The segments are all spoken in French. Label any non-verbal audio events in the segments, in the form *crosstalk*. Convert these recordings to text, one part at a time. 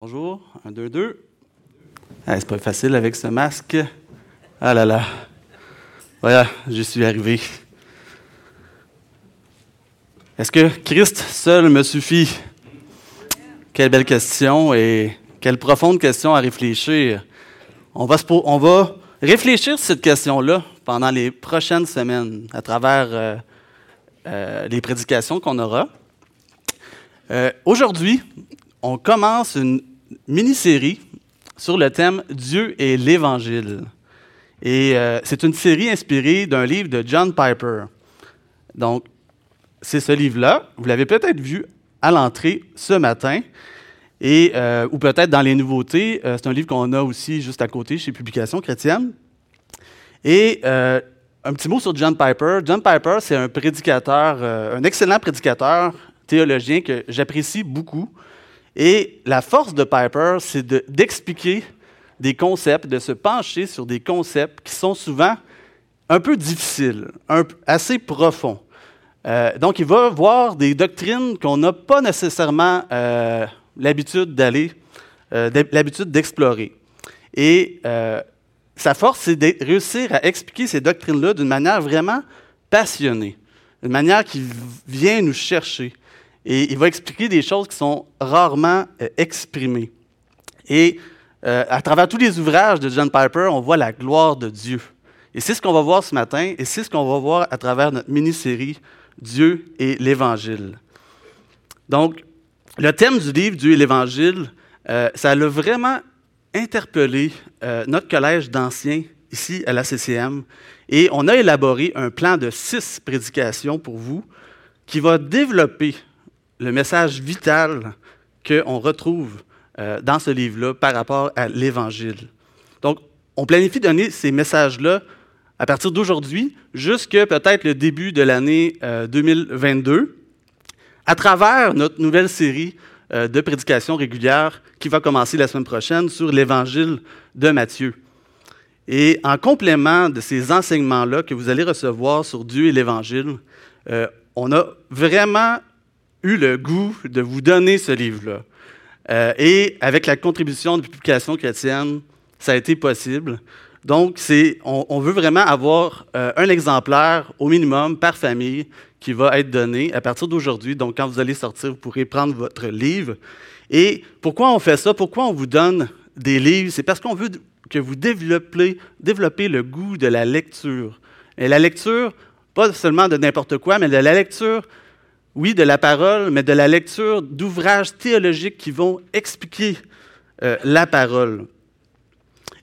Bonjour, un, deux, deux. Ah, c'est pas facile avec ce masque. Ah là là. Voilà, je suis arrivé. Est-ce que Christ seul me suffit? Quelle belle question et quelle profonde question à réfléchir. On va, on va réfléchir sur cette question-là pendant les prochaines semaines à travers euh, euh, les prédications qu'on aura. Euh, aujourd'hui, on commence une mini-série sur le thème Dieu et l'Évangile. Et euh, c'est une série inspirée d'un livre de John Piper. Donc, c'est ce livre-là. Vous l'avez peut-être vu à l'entrée ce matin, et, euh, ou peut-être dans les nouveautés. Euh, c'est un livre qu'on a aussi juste à côté chez Publications chrétiennes. Et un petit mot sur John Piper. John Piper, c'est un prédicateur, un excellent prédicateur théologien que j'apprécie beaucoup. Et la force de Piper, c'est d'expliquer des concepts, de se pencher sur des concepts qui sont souvent un peu difficiles, assez profonds. Euh, donc, il va voir des doctrines qu'on n'a pas nécessairement euh, l'habitude d'aller, euh, l'habitude d'explorer. Et sa force, c'est de réussir à expliquer ces doctrines-là d'une manière vraiment passionnée, d'une manière qui vient nous chercher. Et il va expliquer des choses qui sont rarement euh, exprimées. Et euh, à travers tous les ouvrages de John Piper, on voit la gloire de Dieu. Et c'est ce qu'on va voir ce matin, et c'est ce qu'on va voir à travers notre mini-série Dieu et l'Évangile. Donc, le thème du livre Dieu et l'Évangile, euh, ça a vraiment interpellé notre collège d'anciens ici à la CCM. Et on a élaboré un plan de six prédications pour vous qui va développer le message vital qu'on retrouve euh, dans ce livre-là par rapport à l'Évangile. Donc, on planifie donner ces messages-là à partir d'aujourd'hui jusqu'à peut-être le début de l'année 2022 euh, à travers notre nouvelle série euh, de prédications régulières qui va commencer la semaine prochaine sur l'Évangile de Matthieu. Et en complément de ces enseignements-là que vous allez recevoir sur Dieu et l'Évangile, on a vraiment eu le goût de vous donner ce livre-là. Euh, et avec la contribution de publication chrétienne, ça a été possible. Donc, on, on, veut vraiment avoir euh, un exemplaire au minimum par famille qui va être donné à partir d'aujourd'hui. Donc, quand vous allez sortir, vous pourrez prendre votre livre. Et pourquoi on fait ça? Pourquoi on vous donne des livres? C'est parce qu'on veut que vous développez, développez le goût de la lecture. Et la lecture, pas seulement de n'importe quoi, mais de la lecture oui, de la parole, mais de la lecture d'ouvrages théologiques qui vont expliquer euh, la parole.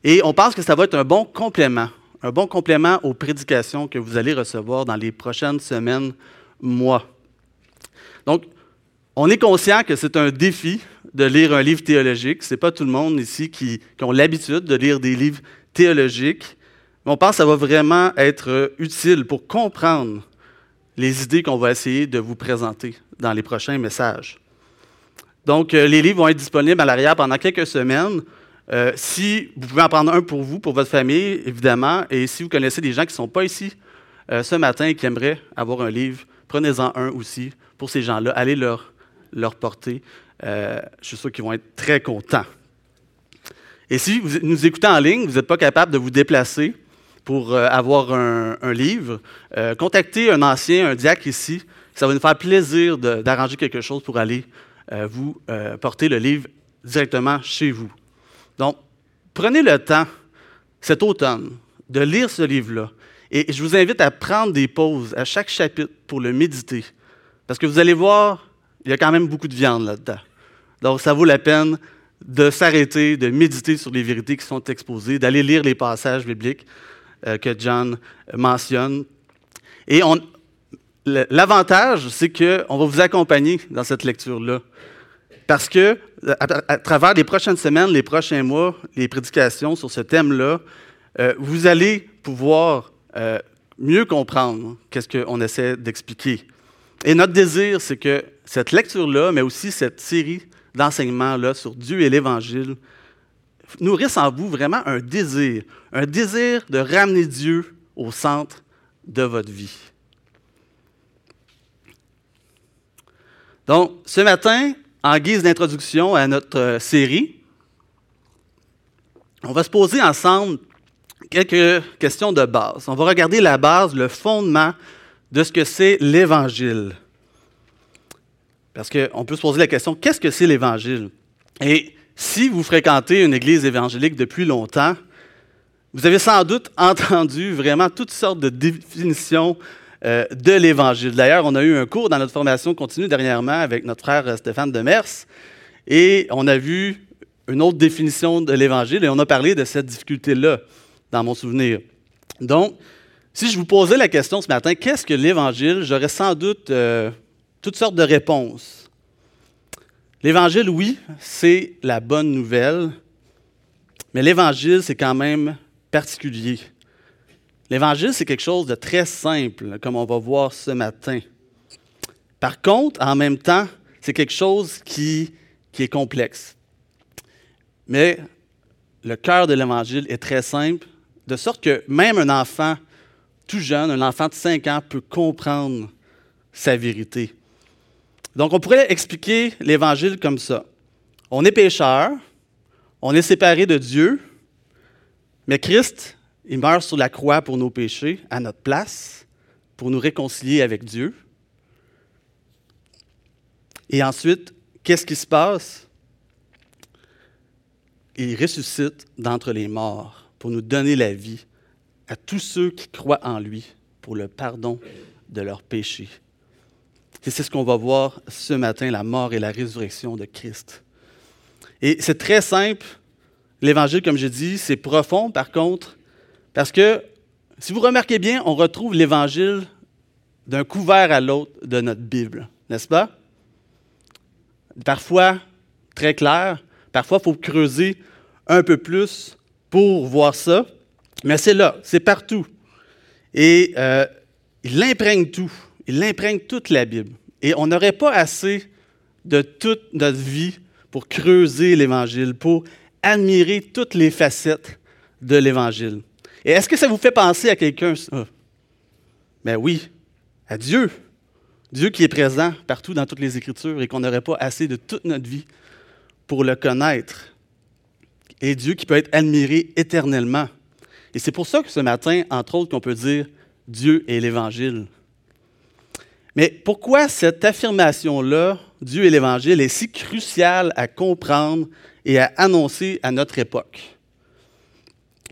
Et on pense que ça va être un bon complément, un bon complément aux prédications que vous allez recevoir dans les prochaines semaines, mois. Donc, on est conscient que c'est un défi de lire un livre théologique. Ce n'est pas tout le monde ici qui, qui ont l'habitude de lire des livres théologiques. Mais on pense que ça va vraiment être utile pour comprendre les idées qu'on va essayer de vous présenter dans les prochains messages. Donc, euh, les livres vont être disponibles à l'arrière pendant quelques semaines. Euh, si vous pouvez en prendre un pour vous, pour votre famille, évidemment, et si vous connaissez des gens qui ne sont pas ici euh, ce matin et qui aimeraient avoir un livre, prenez-en un aussi pour ces gens-là. Allez leur, leur porter. je suis sûr qu'ils vont être très contents. Et si vous nous écoutez en ligne, vous n'êtes pas capable de vous déplacer, pour euh, avoir un, livre, euh, contactez un ancien, un diacre ici. Ça va nous faire plaisir d'arranger quelque chose pour aller euh, vous porter le livre directement chez vous. Donc, prenez le temps cet automne de lire ce livre-là. Et je vous invite à prendre des pauses à chaque chapitre pour le méditer. Parce que vous allez voir, il y a quand même beaucoup de viande là-dedans. Donc, ça vaut la peine de s'arrêter, de méditer sur les vérités qui sont exposées, d'aller lire les passages bibliques. Euh, que John mentionne. Et l'avantage, c'est qu'on va vous accompagner dans cette lecture-là. Parce que, à, travers les prochaines semaines, les prochains mois, les prédications sur ce thème-là, euh, vous allez pouvoir euh, mieux comprendre qu'est-ce qu'on essaie d'expliquer. Et notre désir, c'est que cette lecture-là, mais aussi cette série d'enseignements-là sur Dieu et l'Évangile, nourrissent en vous vraiment un désir, un désir de ramener Dieu au centre de votre vie. Donc, ce matin, en guise d'introduction à notre euh, série, on va se poser ensemble quelques questions de base. On va regarder la base, le fondement de ce que c'est l'Évangile. Parce qu'on peut se poser la question, qu'est-ce que c'est l'Évangile? Si vous fréquentez une église évangélique depuis longtemps, vous avez sans doute *laughs* entendu vraiment toutes sortes de définitions euh, de l'Évangile. D'ailleurs, on a eu un cours dans notre formation continue dernièrement avec notre frère euh, Stéphane Demers et on a vu une autre définition de l'Évangile et on a parlé de cette difficulté-là dans mon souvenir. Donc, si je vous posais la question ce matin, qu'est-ce que l'Évangile, j'aurais sans doute euh, toutes sortes de réponses. L'Évangile, oui, c'est la bonne nouvelle, mais l'Évangile, c'est quand même particulier. L'Évangile, c'est quelque chose de très simple, comme on va voir ce matin. Par contre, en même temps, c'est quelque chose qui, est complexe. Mais le cœur de l'Évangile est très simple, de sorte que même un enfant tout jeune, un enfant de 5 ans, peut comprendre sa vérité. Donc, on pourrait expliquer l'Évangile comme ça. On est pécheur, on est séparé de Dieu, mais Christ il meurt sur la croix pour nos péchés, à notre place, pour nous réconcilier avec Dieu. Et ensuite, qu'est-ce qui se passe? Il ressuscite d'entre les morts pour nous donner la vie à tous ceux qui croient en lui pour le pardon de leurs péchés. Et c'est ce qu'on va voir ce matin, la mort et la résurrection de Christ. Et c'est très simple. L'Évangile, comme je dis, c'est profond. Par contre, parce que, si vous remarquez bien, on retrouve l'Évangile d'un couvert à l'autre de notre Bible, n'est-ce pas? Parfois très clair, parfois il faut creuser un peu plus pour voir ça, mais c'est là, c'est partout. Et euh, il imprègne tout, il imprègne toute la Bible. Et on n'aurait pas assez de toute notre vie pour creuser l'Évangile, pour admirer toutes les facettes de l'Évangile. Et est-ce que ça vous fait penser à quelqu'un, ça? Ben oui, à Dieu. Dieu qui est présent partout dans toutes les Écritures et qu'on n'aurait pas assez de toute notre vie pour le connaître. Et Dieu qui peut être admiré éternellement. Et c'est pour ça que ce matin, entre autres, qu'on peut dire Dieu et l'Évangile. Mais pourquoi cette affirmation-là, Dieu et l'Évangile, est si cruciale à comprendre et à annoncer à notre époque?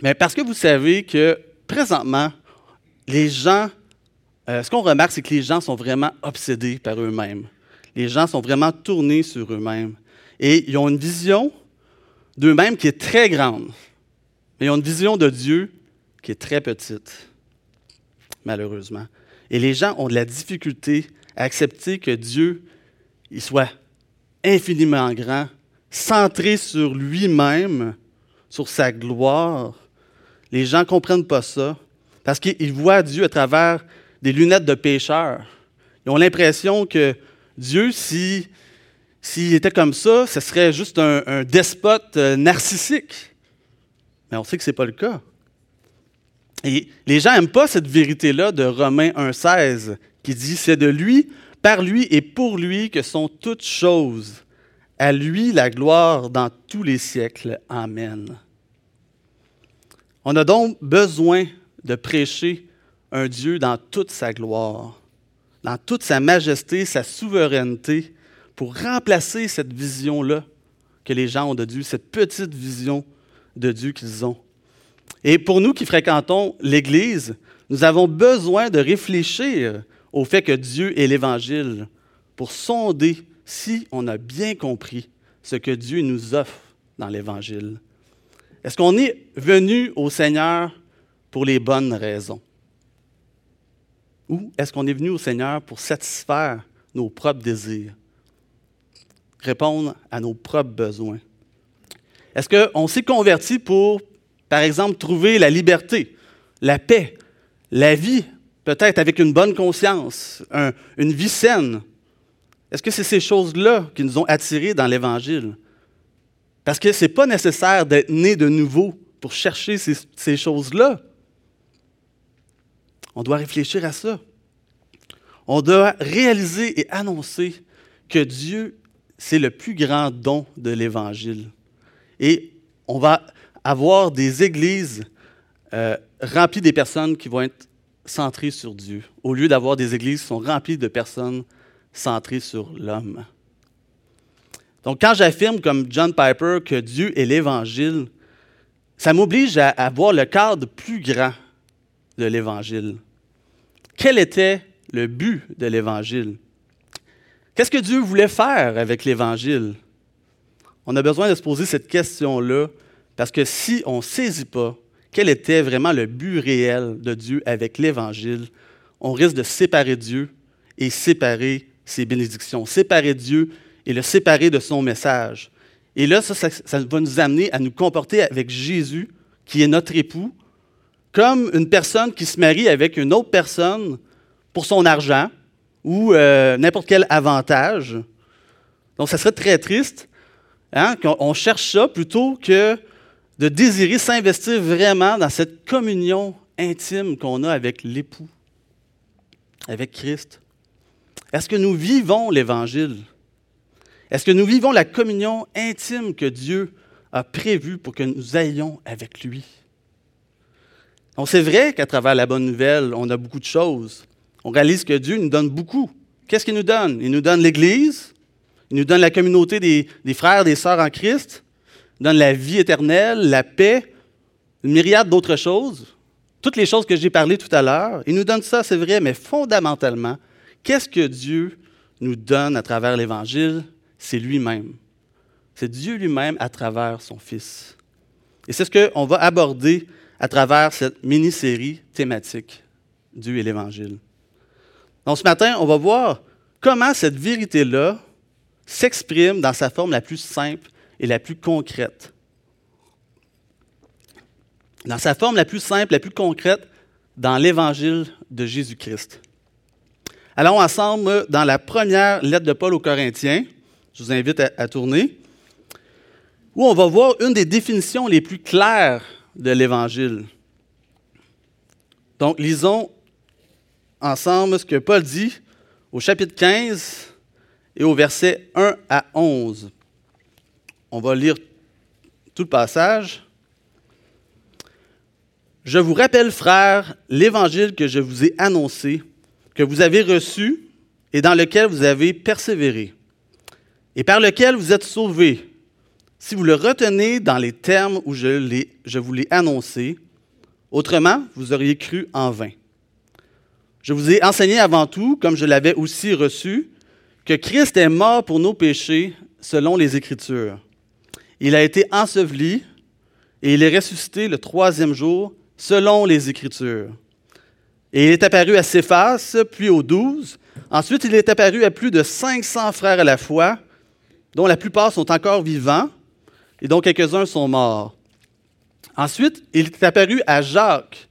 Mais parce que vous savez que présentement, les gens, euh, ce qu'on remarque, c'est que les gens sont vraiment obsédés par eux-mêmes. Les gens sont vraiment tournés sur eux-mêmes. Et ils ont une vision d'eux-mêmes qui est très grande. Mais ils ont une vision de Dieu qui est très petite, malheureusement. Et les gens ont de la difficulté à accepter que Dieu il soit infiniment grand, centré sur lui-même, sur sa gloire, les gens ne comprennent pas ça parce qu'ils voient Dieu à travers des lunettes de pécheurs. Ils ont l'impression que Dieu, s'il était comme ça, ce serait juste un, despote euh, narcissique. Mais on sait que ce n'est pas le cas. Et les gens n'aiment pas cette vérité-là de Romains 1,16 qui dit C'est de lui, par lui et pour lui que sont toutes choses. À lui la gloire dans tous les siècles. Amen. On a donc besoin de prêcher un Dieu dans toute sa gloire, dans toute sa majesté, sa souveraineté, pour remplacer cette vision-là que les gens ont de Dieu, cette petite vision de Dieu qu'ils ont. Et pour nous qui fréquentons l'Église, nous avons besoin de réfléchir au fait que Dieu est l'Évangile pour sonder si on a bien compris ce que Dieu nous offre dans l'Évangile. Est-ce qu'on est venu au Seigneur pour les bonnes raisons? Ou est-ce qu'on est venu au Seigneur pour satisfaire nos propres désirs? Répondre à nos propres besoins. Est-ce qu'on s'est converti pour, par exemple, trouver la liberté, la paix, la vie, peut-être avec une bonne conscience, une vie saine? Est-ce que c'est ces choses-là qui nous ont attirés dans l'Évangile? Parce que ce n'est pas nécessaire d'être né de nouveau pour chercher ces, choses-là. On doit réfléchir à ça. On doit réaliser et annoncer que Dieu, c'est le plus grand don de l'Évangile. Et on va avoir des églises euh, remplies des personnes qui vont être centrées sur Dieu, au lieu d'avoir des églises qui sont remplies de personnes centrées sur l'homme. Donc quand j'affirme comme John Piper que Dieu est l'Évangile, ça m'oblige à, à voir le cadre plus grand de l'Évangile. Quel était le but de l'Évangile? Qu'est-ce que Dieu voulait faire avec l'Évangile? On a besoin de se poser cette question-là parce que si on ne saisit pas quel était vraiment le but réel de Dieu avec l'Évangile, on risque de séparer Dieu et séparer ses bénédictions, séparer Dieu et le séparer de son message. Et là, ça, va nous amener à nous comporter avec Jésus, qui est notre époux, comme une personne qui se marie avec une autre personne pour son argent ou euh, n'importe quel avantage. Donc, ça serait très triste hein, qu'on cherche ça plutôt que de désirer s'investir vraiment dans cette communion intime qu'on a avec l'époux, avec Christ. Est-ce que nous vivons l'Évangile? Est-ce que nous vivons la communion intime que Dieu a prévue pour que nous ayons avec lui? Donc c'est vrai qu'à travers la bonne nouvelle, on a beaucoup de choses. On réalise que Dieu nous donne beaucoup. Qu'est-ce qu'il nous donne? Il nous donne l'Église, il nous donne la communauté des, des frères, des sœurs en Christ, donne la vie éternelle, la paix, une myriade d'autres choses. Toutes les choses que j'ai parlé tout à l'heure, il nous donne ça, c'est vrai, mais fondamentalement, qu'est-ce que Dieu nous donne à travers l'Évangile? c'est lui-même. C'est Dieu lui-même à travers son Fils. Et c'est ce qu'on va aborder à travers cette mini-série thématique, Dieu et l'Évangile. Donc ce matin, on va voir comment cette vérité-là s'exprime dans sa forme la plus simple et la plus concrète. Dans sa forme la plus simple, la plus concrète, dans l'Évangile de Jésus-Christ. Allons ensemble dans la première lettre de Paul aux Corinthiens, je vous invite à, tourner, où on va voir une des définitions les plus claires de l'Évangile. Donc, lisons ensemble ce que Paul dit au chapitre 15 et au verset 1 à 11. On va lire tout le passage. Je vous rappelle, frères, l'évangile que je vous ai annoncé, que vous avez reçu et dans lequel vous avez persévéré et par lequel vous êtes sauvés, si vous le retenez dans les termes où je, je vous l'ai annoncé, autrement, vous auriez cru en vain. Je vous ai enseigné avant tout, comme je l'avais aussi reçu, que Christ est mort pour nos péchés selon les Écritures. Il a été enseveli et il est ressuscité le troisième jour selon les Écritures. Et il est apparu à Céphas, puis aux douze. Ensuite, il est apparu à plus de 500 frères à la fois, dont la plupart sont encore vivants et dont quelques-uns sont morts. Ensuite, il est apparu à Jacques,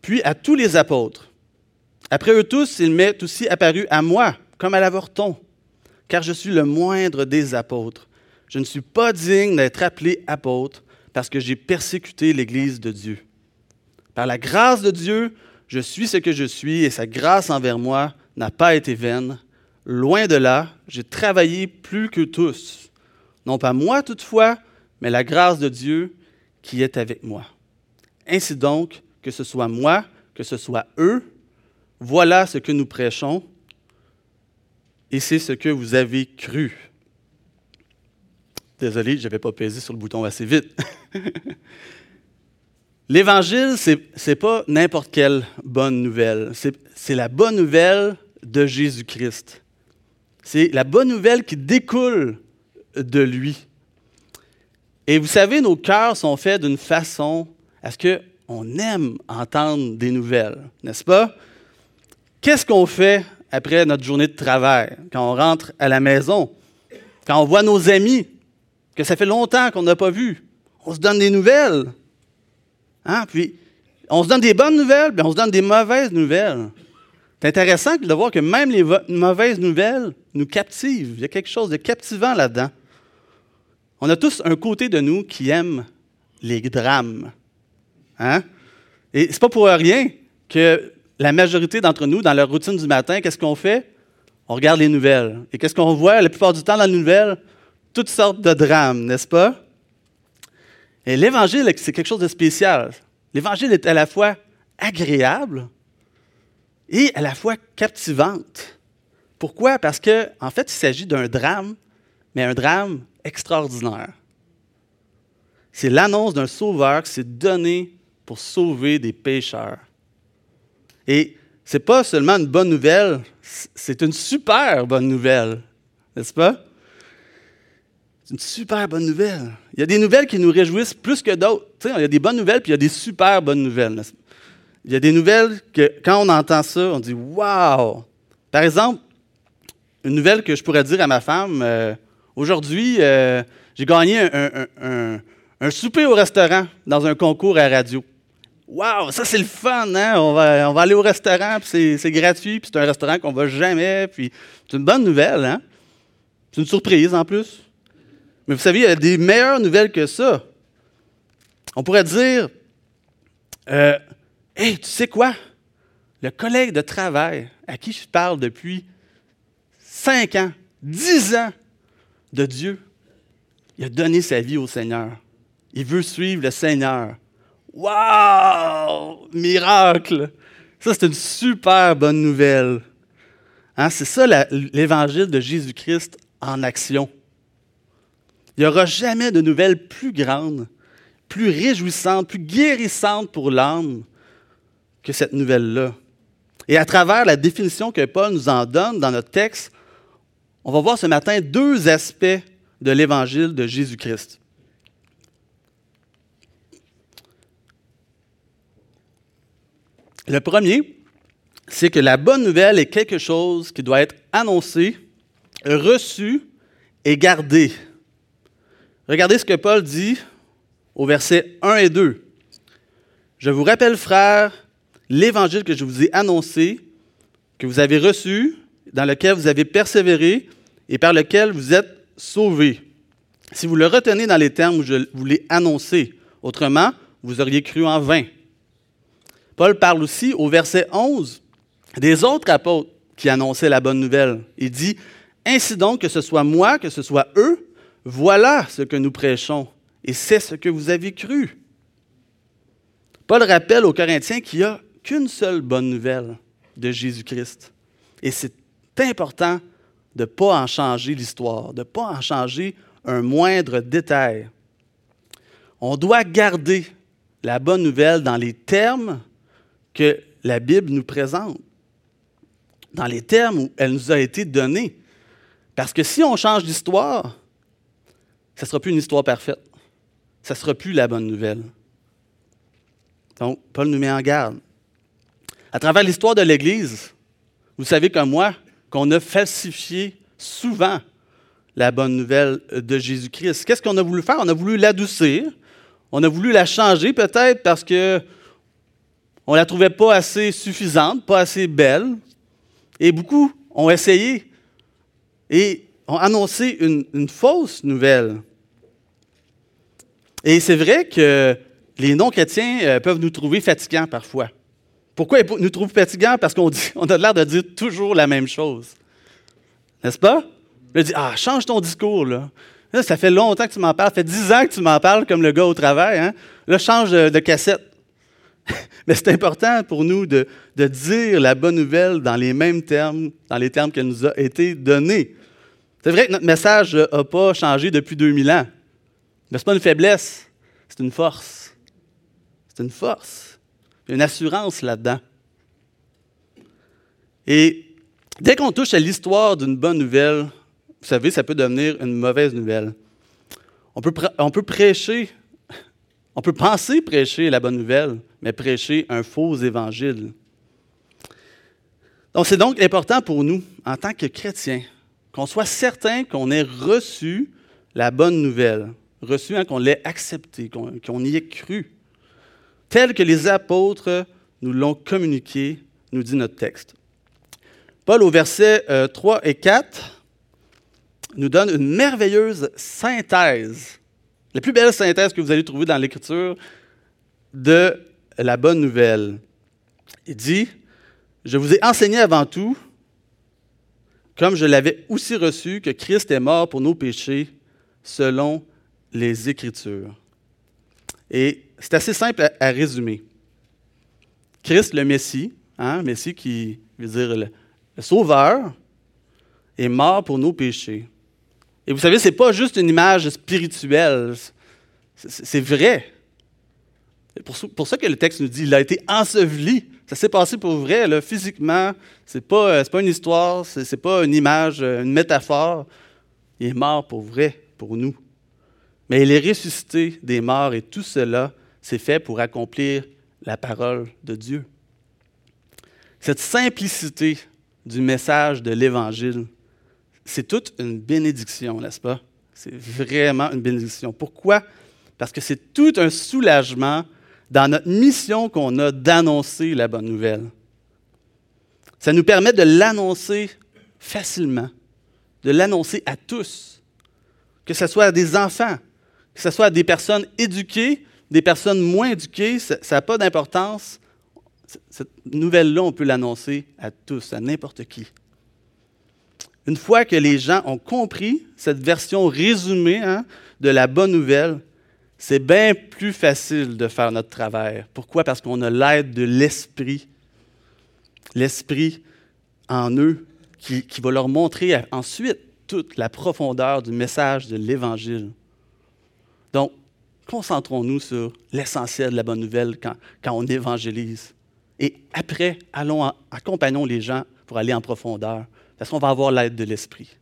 puis à tous les apôtres. Après eux tous, il m'est aussi apparu à moi, comme à l'avorton, car je suis le moindre des apôtres. Je ne suis pas digne d'être appelé apôtre parce que j'ai persécuté l'Église de Dieu. Par la grâce de Dieu, je suis ce que je suis et sa grâce envers moi n'a pas été vaine. Loin de là, j'ai travaillé plus que tous. Non pas moi toutefois, mais la grâce de Dieu qui est avec moi. Ainsi donc, que ce soit moi, que ce soit eux, voilà ce que nous prêchons et c'est ce que vous avez cru. Désolé, je n'avais pas pesé sur le bouton assez vite. *laughs* L'Évangile, ce n'est pas n'importe quelle bonne nouvelle. C'est la bonne nouvelle de Jésus-Christ. C'est la bonne nouvelle qui découle de lui. Et vous savez, nos cœurs sont faits d'une façon à ce qu'on aime entendre des nouvelles, n'est-ce pas? Qu'est-ce qu'on fait après notre journée de travail, quand on rentre à la maison, quand on voit nos amis, que ça fait longtemps qu'on n'a pas vu? On se donne des nouvelles. Hein? Puis, on se donne des bonnes nouvelles, puis on se donne des mauvaises nouvelles. C'est intéressant de voir que même les mauvaises nouvelles nous captivent. Il y a quelque chose de captivant là-dedans. On a tous un côté de nous qui aime les drames. Hein? Et c'est pas pour rien que la majorité d'entre nous, dans leur routine du matin, qu'est-ce qu'on fait? on regarde les nouvelles. Et qu'est-ce qu'on voit la plupart du temps dans les nouvelles? Toutes sortes de drames, n'est-ce pas? Et l'Évangile, c'est quelque chose de spécial. L'Évangile est à la fois agréable et à la fois captivante. Pourquoi? Parce qu'en en fait, il s'agit d'un drame, mais un drame extraordinaire. C'est l'annonce d'un sauveur qui s'est donné pour sauver des pécheurs. Et ce n'est pas seulement une bonne nouvelle, c'est une super bonne nouvelle, n'est-ce pas? C'est une super bonne nouvelle. Il y a des nouvelles qui nous réjouissent plus que d'autres. il y a des bonnes nouvelles, puis il y a des super bonnes nouvelles. Il y a des nouvelles que, quand on entend ça, on dit Waouh! Par exemple, une nouvelle que je pourrais dire à ma femme euh, Aujourd'hui, euh, j'ai gagné un, souper au restaurant dans un concours à radio. Waouh, ça c'est le fun, hein? On va, on va aller au restaurant, puis c'est gratuit, puis c'est un restaurant qu'on va jamais, puis c'est une bonne nouvelle, hein? C'est une surprise en plus. Mais vous savez, il y a des meilleures nouvelles que ça. On pourrait dire, euh, hey, tu sais quoi? Le collègue de travail à qui je parle depuis cinq ans, dix ans de Dieu, il a donné sa vie au Seigneur. Il veut suivre le Seigneur. Wow! Miracle! Ça, c'est une super bonne nouvelle. Hein? C'est ça l'évangile de Jésus-Christ en action. Il n'y aura jamais de nouvelle plus grande, plus réjouissante, plus guérissante pour l'âme que cette nouvelle-là. Et à travers la définition que Paul nous en donne dans notre texte, on va voir ce matin deux aspects de l'évangile de Jésus-Christ. Le premier, c'est que la bonne nouvelle est quelque chose qui doit être annoncé, reçu et gardé. Regardez ce que Paul dit au verset 1 et 2. Je vous rappelle, frères, l'évangile que je vous ai annoncé, que vous avez reçu, dans lequel vous avez persévéré et par lequel vous êtes sauvés. Si vous le retenez dans les termes où je vous l'ai annoncé, autrement, vous auriez cru en vain. Paul parle aussi au verset 11 des autres apôtres qui annonçaient la bonne nouvelle. Il dit, Ainsi donc, que ce soit moi, que ce soit eux, voilà ce que nous prêchons, et c'est ce que vous avez cru. Paul rappelle aux Corinthiens qu'il n'y a qu'une seule bonne nouvelle de Jésus-Christ. Et c'est important de ne pas en changer l'histoire, de ne pas en changer un moindre détail. On doit garder la bonne nouvelle dans les termes que la Bible nous présente, dans les termes où elle nous a été donnée. Parce que si on change d'histoire, ce ne sera plus une histoire parfaite. Ce ne sera plus la bonne nouvelle. Donc, Paul nous met en garde. À travers l'histoire de l'Église, vous savez comme moi qu'on a falsifié souvent la bonne nouvelle de Jésus-Christ. Qu'est-ce qu'on a voulu faire? On a voulu l'adoucir. On a voulu la changer peut-être parce que on la trouvait pas assez suffisante, pas assez belle. Et beaucoup ont essayé et ont annoncé une, fausse nouvelle. Et c'est vrai que les non-chrétiens euh, peuvent nous trouver fatigants parfois. Pourquoi ils nous trouvent fatigants? Parce qu'on *laughs* on a l'air de dire toujours la même chose. N'est-ce pas? Je dis, ah, change ton discours, là. ça fait longtemps que tu m'en parles. Ça fait dix ans que tu m'en parles comme le gars au travail. Hein? Là, change de cassette. *laughs* Mais c'est important pour nous de, dire la bonne nouvelle dans les mêmes termes, dans les termes qu'elle nous a été donnée. C'est vrai que notre message n'a pas changé depuis 2000 ans. Mais ce n'est pas une faiblesse, c'est une force. C'est une force. Une assurance là-dedans. Et dès qu'on touche à l'histoire d'une bonne nouvelle, vous savez, ça peut devenir une mauvaise nouvelle. On peut, on peut prêcher on peut penser prêcher la bonne nouvelle, mais prêcher un faux évangile. Donc, c'est donc important pour nous, en tant que chrétiens, qu'on soit certain qu'on ait reçu la bonne nouvelle, reçu, hein, qu'on l'ait accepté, qu'on y ait cru, tel que les apôtres nous l'ont communiqué, nous dit notre texte. Paul, au verset 3 euh, et 4, nous donne une merveilleuse synthèse la plus belle synthèse que vous allez trouver dans l'Écriture de la bonne nouvelle. Il dit, je vous ai enseigné avant tout comme je l'avais aussi reçu que Christ est mort pour nos péchés selon les Écritures. Et c'est assez simple à, résumer. Christ, le Messie, hein, Messie qui veut dire le, Sauveur, est mort pour nos péchés. Et vous savez, ce n'est pas juste une image spirituelle, c'est vrai. C'est pour, ça que le texte nous dit il a été enseveli. Ça s'est passé pour vrai, physiquement. Ce n'est pas, euh, pas une histoire, ce n'est pas une image, euh, une métaphore. Il est mort pour vrai, pour nous. Mais il est ressuscité des morts et tout cela s'est fait pour accomplir la parole de Dieu. Cette simplicité du message de l'Évangile, c'est toute une bénédiction, n'est-ce pas? C'est vraiment une bénédiction. Pourquoi? Parce que c'est tout un soulagement dans notre mission qu'on a d'annoncer la bonne nouvelle. Ça nous permet de l'annoncer facilement, de l'annoncer à tous, que ce soit à des enfants, que ce soit des personnes éduquées, des personnes moins éduquées, ça n'a pas d'importance. Cette nouvelle-là, on peut l'annoncer à tous, à n'importe qui. Une fois que les gens ont compris cette version résumée hein, de la bonne nouvelle, c'est bien plus facile de faire notre travail. Pourquoi? Parce qu'on a l'aide de l'Esprit. L'Esprit en eux qui, va leur montrer ensuite toute la profondeur du message de l'Évangile. Donc, concentrons-nous sur l'essentiel de la bonne nouvelle quand, on évangélise. Et après, allons, accompagnons les gens pour aller en profondeur, parce qu'on va avoir l'aide de l'Esprit.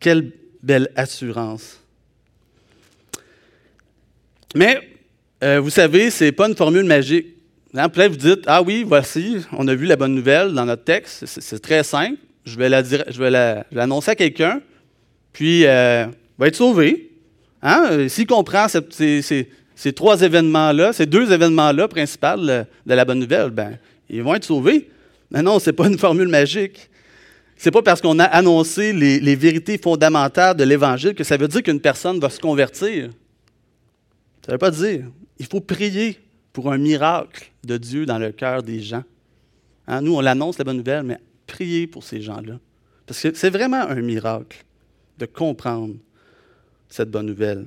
Quelle belle assurance. Mais, euh, vous savez, ce n'est pas une formule magique. Hein, peut-être vous dites, ah oui, voici, on a vu la bonne nouvelle dans notre texte, c'est très simple, je vais l'annoncer à quelqu'un, puis euh, va être sauvé. Hein? S'il comprend ces, trois événements-là, ces deux événements-là principaux de, la bonne nouvelle, ben, ils vont être sauvés. Mais non, ce n'est pas une formule magique. C'est pas parce qu'on a annoncé les, les vérités fondamentales de l'Évangile que ça veut dire qu'une personne va se convertir. Ça ne veut pas dire. Il faut prier pour un miracle de Dieu dans le cœur des gens. Hein, nous, on l'annonce, la bonne nouvelle, mais priez pour ces gens-là. Parce que c'est vraiment un miracle de comprendre cette bonne nouvelle.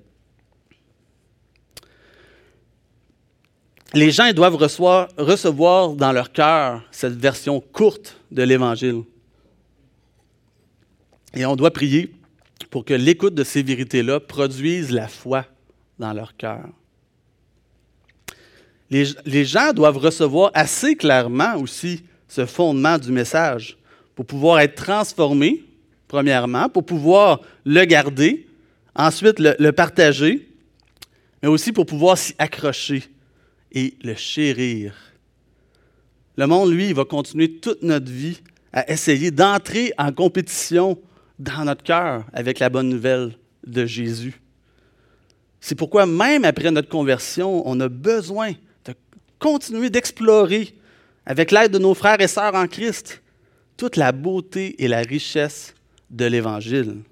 Les gens doivent recevoir, dans leur cœur cette version courte de l'Évangile. Et on doit prier pour que l'écoute de ces vérités-là produise la foi dans leur cœur. Les, gens doivent recevoir assez clairement aussi ce fondement du message pour pouvoir être transformés, premièrement, pour pouvoir le garder, ensuite le, partager, mais aussi pour pouvoir s'y accrocher et le chérir. Le monde, lui, va continuer toute notre vie à essayer d'entrer en compétition dans notre cœur avec la bonne nouvelle de Jésus. C'est pourquoi même après notre conversion, on a besoin de continuer d'explorer, avec l'aide de nos frères et sœurs en Christ, toute la beauté et la richesse de l'Évangile.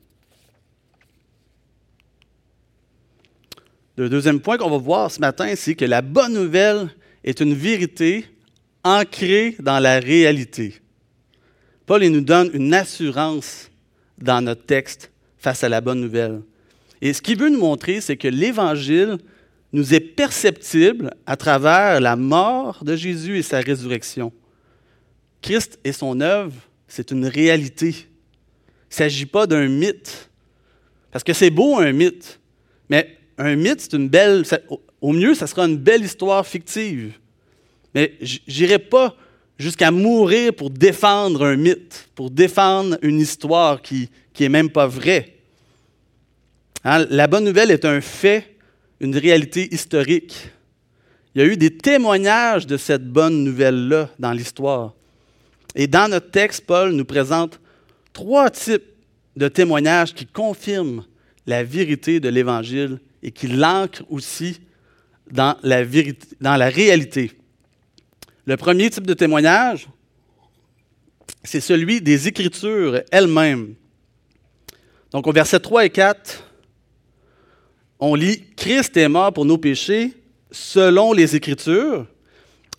Le deuxième point qu'on va voir ce matin, c'est que la bonne nouvelle est une vérité ancrée dans la réalité. Paul nous donne une assurance dans notre texte face à la bonne nouvelle. Et ce qu'il veut nous montrer, c'est que l'Évangile nous est perceptible à travers la mort de Jésus et sa résurrection. Christ et son œuvre, c'est une réalité. Il ne s'agit pas d'un mythe. Parce que c'est beau un mythe, mais un mythe, c'est une belle. au mieux, ça sera une belle histoire fictive. Mais j'irai pas jusqu'à mourir pour défendre un mythe, pour défendre une histoire qui n'est même pas vraie. Hein, la bonne nouvelle est un fait, une réalité historique. Il y a eu des témoignages de cette bonne nouvelle-là dans l'histoire. Et dans notre texte, Paul nous présente trois types de témoignages qui confirment la vérité de l'Évangile et qui l'ancrent aussi dans la, vérité, dans la réalité. Le premier type de témoignage, c'est celui des Écritures elles-mêmes. Donc au verset 3 et 4, on lit Christ est mort pour nos péchés selon les Écritures.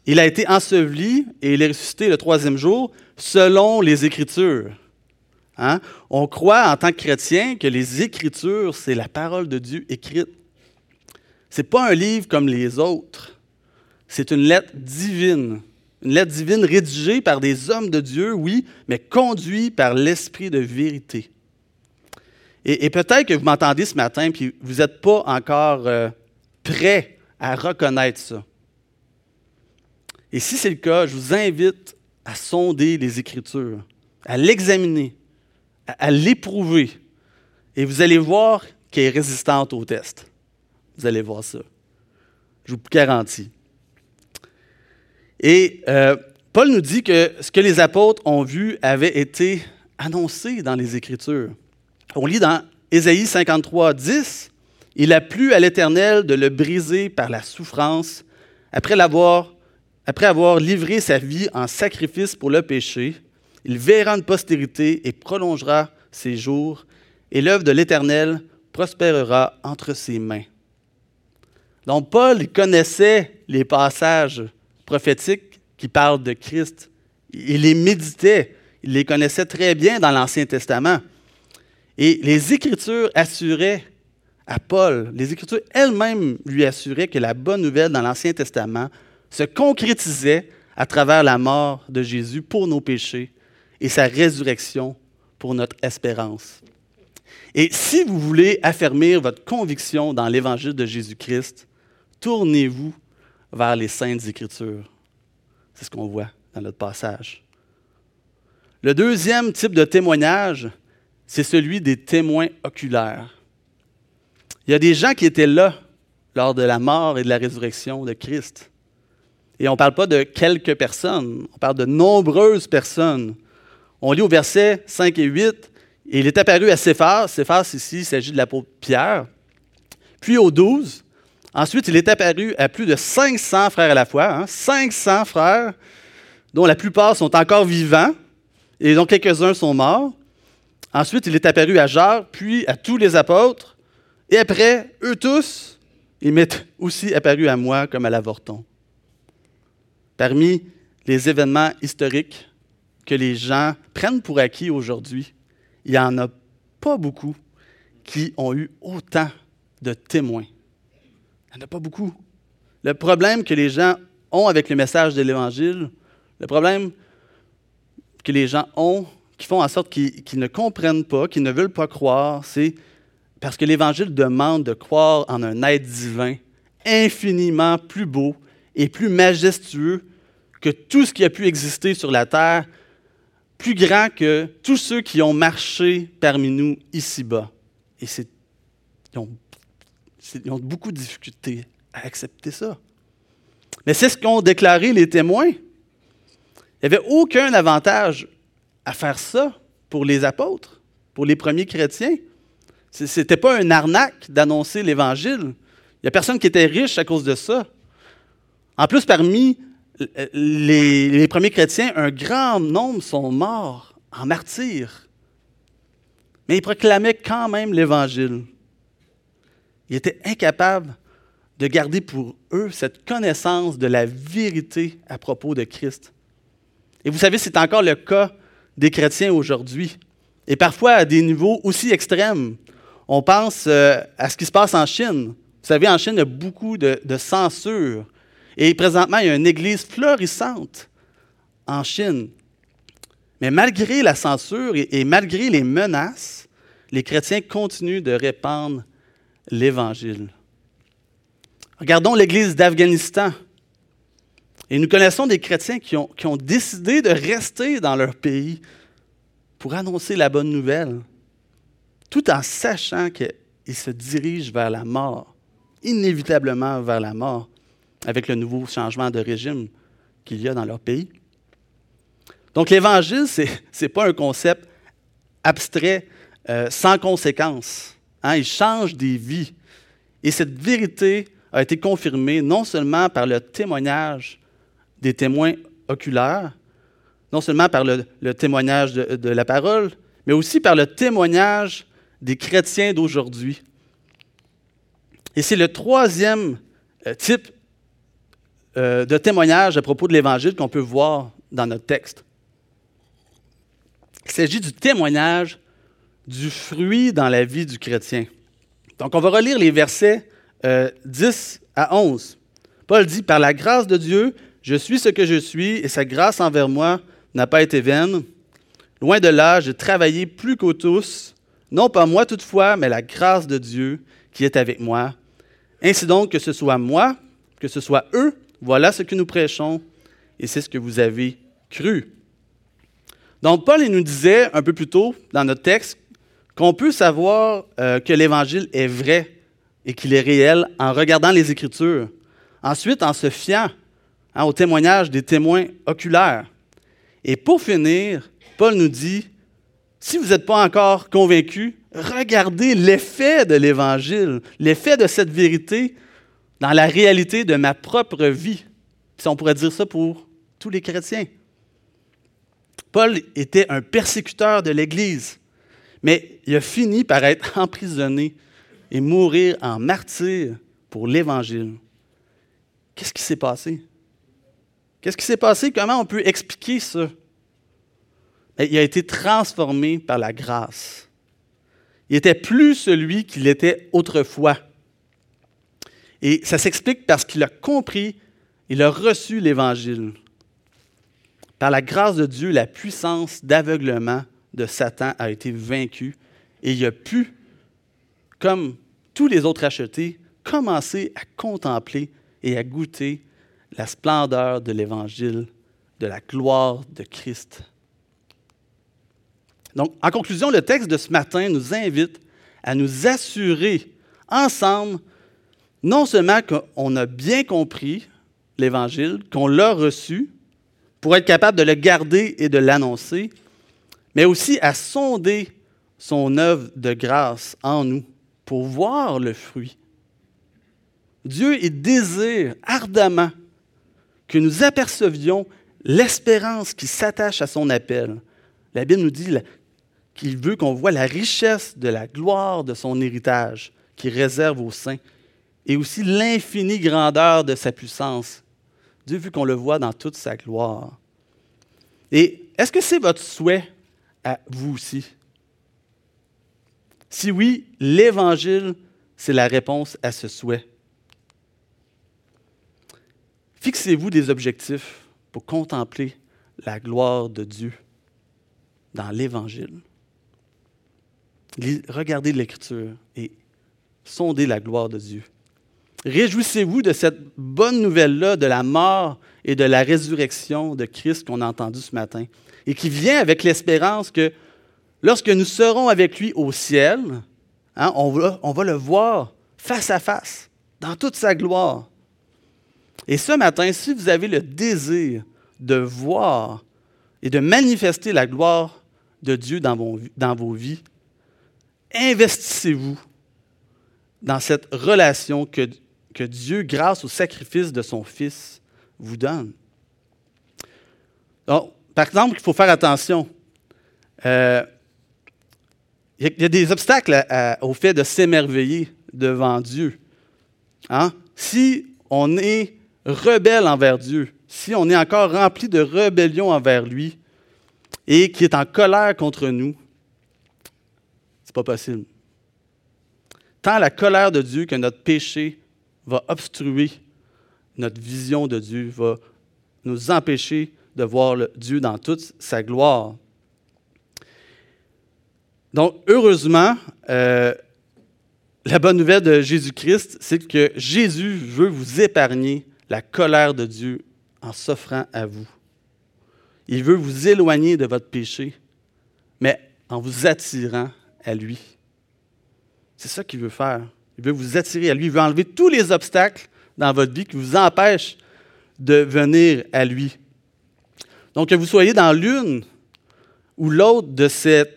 Il a été enseveli et il est ressuscité le troisième jour selon les Écritures. Hein? On croit en tant que chrétien que les Écritures, c'est la parole de Dieu écrite. Ce n'est pas un livre comme les autres. C'est une lettre divine. Une lettre divine rédigée par des hommes de Dieu, oui, mais conduite par l'Esprit de vérité. Et, peut-être que vous m'entendez ce matin, puis vous n'êtes pas encore euh, prêt à reconnaître ça. Et si c'est le cas, je vous invite à sonder les Écritures, à l'examiner, à, l'éprouver. Et vous allez voir qu'elle est résistante au test. Vous allez voir ça. Je vous garantis. Et euh, Paul nous dit que ce que les apôtres ont vu avait été annoncé dans les Écritures. On lit dans Ésaïe 53, 10, Il a plu à l'Éternel de le briser par la souffrance, après, l'avoir, après avoir livré sa vie en sacrifice pour le péché. Il verra une postérité et prolongera ses jours, et l'œuvre de l'Éternel prospérera entre ses mains. Donc Paul connaissait les passages prophétiques qui parlent de Christ. Il les méditait, il les connaissait très bien dans l'Ancien Testament. Et les Écritures assuraient à Paul, les Écritures elles-mêmes lui assuraient que la bonne nouvelle dans l'Ancien Testament se concrétisait à travers la mort de Jésus pour nos péchés et sa résurrection pour notre espérance. Et si vous voulez affermir votre conviction dans l'Évangile de Jésus-Christ, tournez-vous vers les saintes Écritures. C'est ce qu'on voit dans notre passage. Le deuxième type de témoignage, c'est celui des témoins oculaires. Il y a des gens qui étaient là lors de la mort et de la résurrection de Christ. Et on ne parle pas de quelques personnes, on parle de nombreuses personnes. On lit au verset 5 et 8, et il est apparu à Céphas. Céphas, ici, il s'agit de l'apôtre Pierre. Puis au 12, ensuite, il est apparu à plus de 500 frères à la fois, 500 hein, frères, dont la plupart sont encore vivants, et dont quelques-uns sont morts. Ensuite, il est apparu à Jacques, puis à tous les apôtres. Et après, eux tous, ils m'est aussi apparu à moi comme à l'avorton. Parmi les événements historiques que les gens prennent pour acquis aujourd'hui, il n'y en a pas beaucoup qui ont eu autant de témoins. Il n'y en a pas beaucoup. Le problème que les gens ont avec le message de l'Évangile, le problème que les gens ont, qui font en sorte qu'ils ne comprennent pas, qu'ils ne veulent pas croire, c'est parce que l'Évangile demande de croire en un être divin infiniment plus beau et plus majestueux que tout ce qui a pu exister sur la terre plus grand que tous ceux qui ont marché parmi nous ici-bas. Et ils, ont, beaucoup de difficultés à accepter ça. Mais c'est ce qu'ont déclaré les témoins. Il n'y avait aucun avantage à faire ça pour les apôtres, pour les premiers chrétiens. Ce n'était pas un arnaque d'annoncer l'Évangile. Il n'y a personne qui était riche à cause de ça. En plus, parmi les, premiers chrétiens, un grand nombre sont morts en martyrs. Mais ils proclamaient quand même l'Évangile. Ils étaient incapables de garder pour eux cette connaissance de la vérité à propos de Christ. Et vous savez, c'est encore le cas des chrétiens aujourd'hui, et parfois à des niveaux aussi extrêmes. On pense euh, à ce qui se passe en Chine. Vous savez, en Chine, il y a beaucoup de censure et présentement, il y a une église florissante en Chine. Mais malgré la censure et, malgré les menaces, les chrétiens continuent de répandre l'Évangile. Regardons l'Église d'Afghanistan. Et nous connaissons des chrétiens qui ont, décidé de rester dans leur pays pour annoncer la bonne nouvelle, tout en sachant qu'ils se dirigent vers la mort, inévitablement vers la mort avec le nouveau changement de régime qu'il y a dans leur pays. Donc l'Évangile, ce n'est pas un concept abstrait, euh, sans conséquence. Hein. Il change des vies. Et cette vérité a été confirmée non seulement par le témoignage des témoins oculaires, non seulement par le, témoignage de, de, la parole, mais aussi par le témoignage des chrétiens d'aujourd'hui. Et c'est le troisième euh, type euh, de témoignages à propos de l'Évangile qu'on peut voir dans notre texte. Il s'agit du témoignage du fruit dans la vie du chrétien. Donc, on va relire les versets 10 euh, à 11. Paul dit, Par la grâce de Dieu, je suis ce que je suis, et sa grâce envers moi n'a pas été vaine. Loin de là, j'ai travaillé plus qu'aux tous, non pas moi toutefois, mais la grâce de Dieu qui est avec moi. Ainsi donc, que ce soit moi, que ce soit eux, voilà ce que nous prêchons, et c'est ce que vous avez cru. Donc, Paul nous disait un peu plus tôt dans notre texte qu'on peut savoir euh, que l'Évangile est vrai et qu'il est réel en regardant les Écritures. Ensuite, en se fiant hein, au témoignage des témoins oculaires. Et pour finir, Paul nous dit, si vous n'êtes pas encore convaincu, regardez l'effet de l'Évangile, l'effet de cette vérité dans la réalité de ma propre vie. Si on pourrait dire ça pour tous les chrétiens. Paul était un persécuteur de l'Église, mais il a fini par être *laughs* emprisonné et mourir en martyr pour l'Évangile. Qu'est-ce qui s'est passé? Qu'est-ce qui s'est passé? Comment on peut expliquer ça? Ben, il a été transformé par la grâce. Il n'était plus celui qu'il était autrefois. Et ça s'explique parce qu'il a compris, il a reçu l'Évangile. Par la grâce de Dieu, la puissance d'aveuglement de Satan a été vaincue et il a pu, comme tous les autres achetés, commencer à contempler et à goûter la splendeur de l'Évangile, de la gloire de Christ. Donc, en conclusion, le texte de ce matin nous invite à nous assurer ensemble, non seulement qu'on a bien compris l'Évangile, qu'on l'a reçu, pour être capable de le garder et de l'annoncer, mais aussi à sonder son œuvre de grâce en nous pour voir le fruit. Dieu il désire ardemment que nous apercevions l'espérance qui s'attache à son appel. La Bible nous dit qu'il veut qu'on voit la richesse de la gloire de son héritage qui réserve aux saints et aussi l'infinie grandeur de sa puissance Dieu veut qu'on le voit dans toute sa gloire. Et est-ce que c'est votre souhait à vous aussi? Si oui, l'Évangile, c'est la réponse à ce souhait. Fixez-vous des objectifs pour contempler la gloire de Dieu dans l'Évangile. Regardez l'Écriture et sondez la gloire de Dieu. Réjouissez-vous de cette bonne nouvelle-là de la mort et de la résurrection de Christ qu'on a entendu ce matin et qui vient avec l'espérance que lorsque nous serons avec lui au ciel, hein, on, va, le voir face à face, dans toute sa gloire. Et ce matin, si vous avez le désir de voir et de manifester la gloire de Dieu dans vos, dans vos vies, investissez-vous dans cette relation que que Dieu, grâce au sacrifice de son Fils, vous donne. par exemple, il faut faire attention. Euh, il y, a des obstacles au fait de s'émerveiller devant Dieu. Hein? Si on est rebelle envers Dieu, si on est encore rempli de rébellion envers lui et qui est en colère contre nous, c'est pas possible. Tant la colère de Dieu que notre péché va obstruer notre vision de Dieu, va nous empêcher de voir Dieu dans toute sa gloire. Donc, heureusement, euh, la bonne nouvelle de Jésus-Christ, c'est que Jésus veut vous épargner la colère de Dieu en s'offrant à vous. Il veut vous éloigner de votre péché, mais en vous attirant à lui. C'est ça qu'il veut faire. Il veut vous attirer à lui. Il veut enlever tous les obstacles dans votre vie qui vous empêchent de venir à lui. Donc, que vous soyez dans l'une ou l'autre de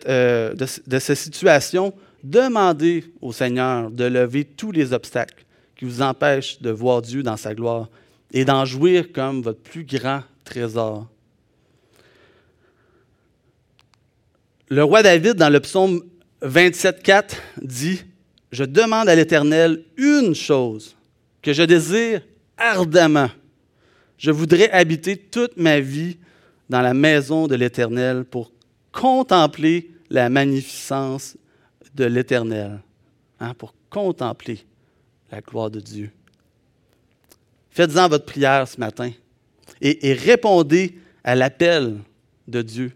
euh, de, cette situation, demandez au Seigneur de lever tous les obstacles qui vous empêchent de voir Dieu dans sa gloire et d'en jouir comme votre plus grand trésor. Le roi David, dans le psaume 27.4, dit je demande à l'Éternel une chose que je désire ardemment. Je voudrais habiter toute ma vie dans la maison de l'Éternel pour contempler la magnificence de l'Éternel, hein, pour contempler la gloire de Dieu. Faites-en votre prière ce matin et, répondez à l'appel de Dieu,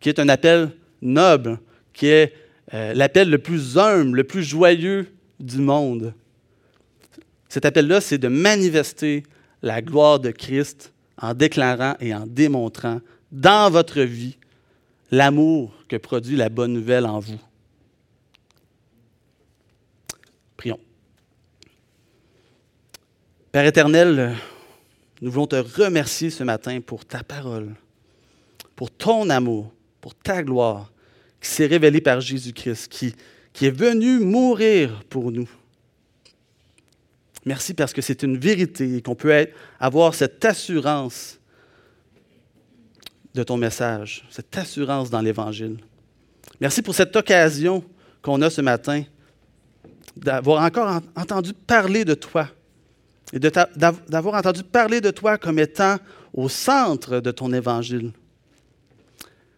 qui est un appel noble, qui est euh, l'appel le plus humble, le plus joyeux du monde. Cet appel-là, c'est de manifester la gloire de Christ en déclarant et en démontrant dans votre vie l'amour que produit la bonne nouvelle en vous. Prions. Père éternel, nous voulons te remercier ce matin pour ta parole, pour ton amour, pour ta gloire qui s'est révélée par Jésus-Christ, qui, qui est venu mourir pour nous. Merci parce que c'est une vérité et qu'on peut avoir cette assurance de ton message, cette assurance dans l'Évangile. Merci pour cette occasion qu'on a ce matin d'avoir encore entendu parler de toi et d'avoir entendu parler de toi comme étant au centre de ton Évangile.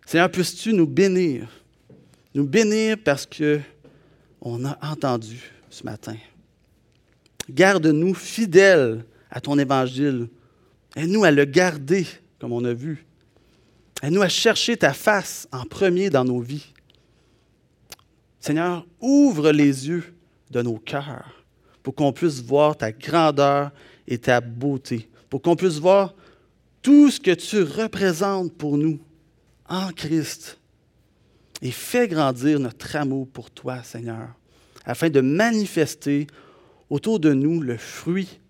Seigneur, puisses-tu nous bénir, nous bénir parce que on a entendu ce matin. Garde-nous fidèles à ton évangile. Aide-nous à le garder, comme on a vu. Aide-nous à chercher ta face en premier dans nos vies. Seigneur, ouvre les yeux de nos cœurs pour qu'on puisse voir ta grandeur et ta beauté, pour qu'on puisse voir tout ce que tu représentes pour nous en Christ. Et fais grandir notre amour pour toi, Seigneur, afin de manifester autour de nous le fruit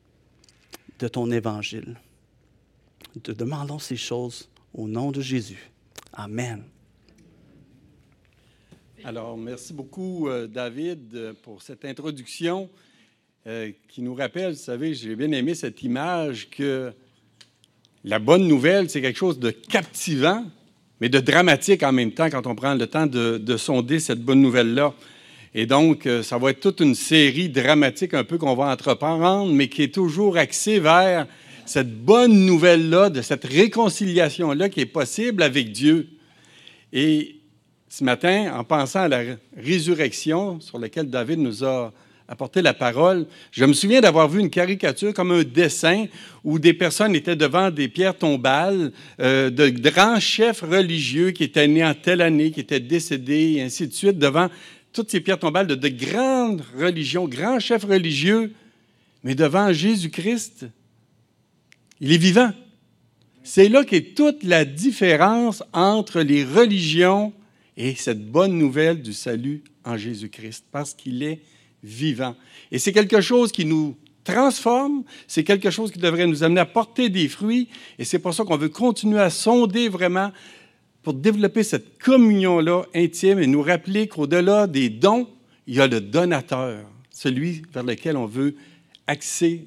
de ton évangile. Te demandons ces choses au nom de Jésus. Amen. Alors, merci beaucoup, euh, David, pour cette introduction euh, qui nous rappelle, vous savez, j'ai bien aimé cette image que la bonne nouvelle, c'est quelque chose de captivant, mais de dramatique en même temps quand on prend le temps de, de sonder cette bonne nouvelle-là. Et donc, euh, ça va être toute une série dramatique un peu qu'on va entreprendre, mais qui est toujours axée vers cette bonne nouvelle-là, de cette réconciliation-là qui est possible avec Dieu. Et ce matin, en pensant à la résurrection sur laquelle David nous a apporté la parole, je me souviens d'avoir vu une caricature comme un dessin où des personnes étaient devant des pierres tombales euh, de grands chefs religieux qui étaient nés en telle année, qui étaient décédés, et ainsi de suite, devant toutes ces pierres tombales de, de grandes religions, grands chefs religieux, mais devant Jésus-Christ, il est vivant. C'est là qu'est toute la différence entre les religions et cette bonne nouvelle du salut en Jésus-Christ, parce qu'il est vivant. Et c'est quelque chose qui nous transforme, c'est quelque chose qui devrait nous amener à porter des fruits, et c'est pour ça qu'on veut continuer à sonder vraiment pour développer cette communion-là intime et nous rappeler qu'au-delà des dons, il y a le donateur, celui vers lequel on veut axer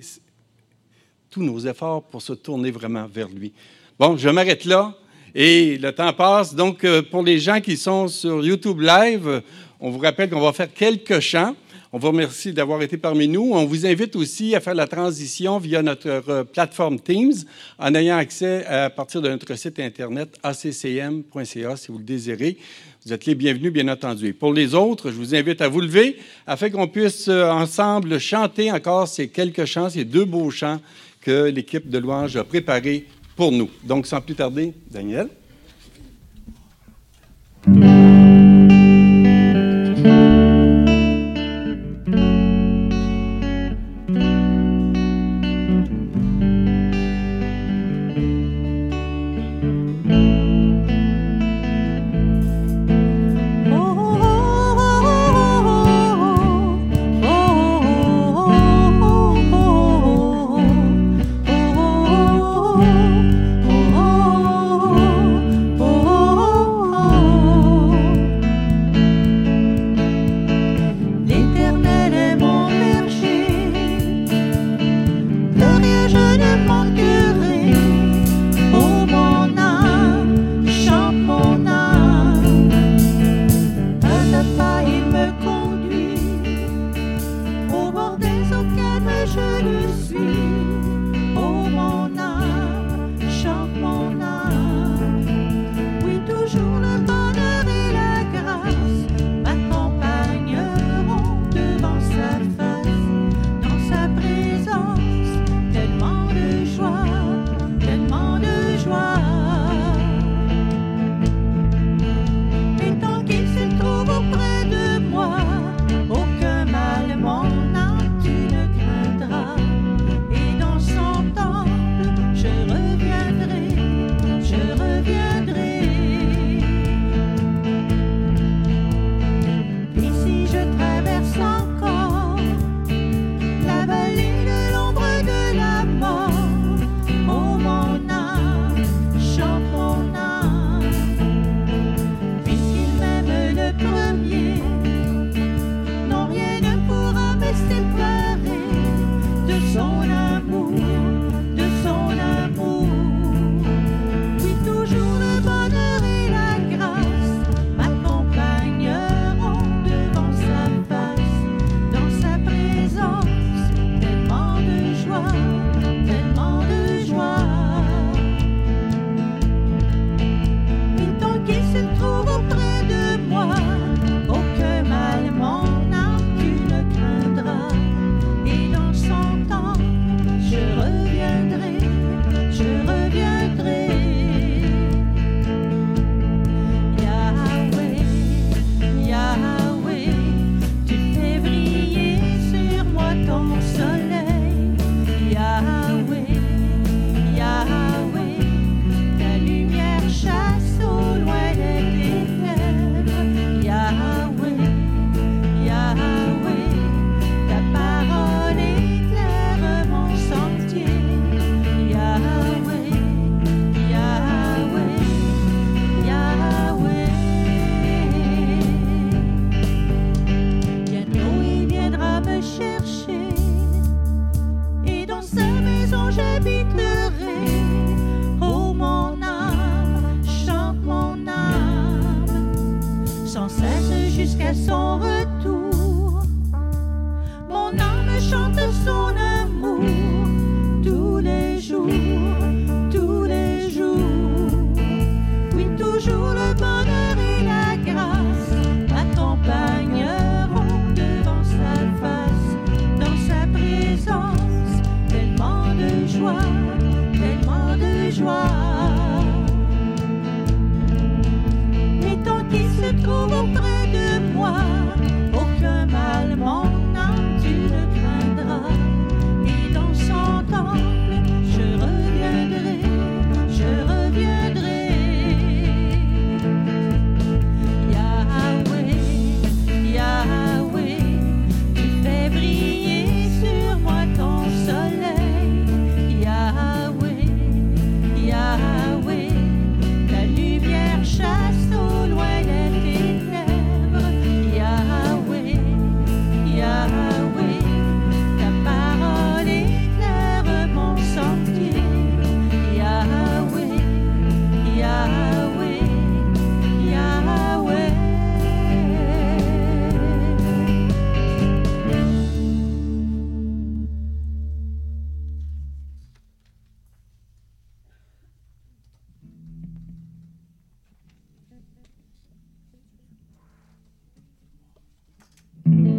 tous nos efforts pour se tourner vraiment vers lui. Bon, je m'arrête là et le temps passe. Donc, euh, pour les gens qui sont sur YouTube Live, on vous rappelle qu'on va faire quelques chants. On vous remercie d'avoir été parmi nous. On vous invite aussi à faire la transition via notre euh, plateforme Teams en ayant accès à partir de notre site Internet accm.ca si vous le désirez. Vous êtes les bienvenus, bien entendu. pour les autres, je vous invite à vous lever afin qu'on puisse euh, ensemble chanter encore ces quelques chants, ces deux beaux chants que l'équipe de louange a préparés pour nous. Donc, sans plus tarder, Daniel. Mm-hmm.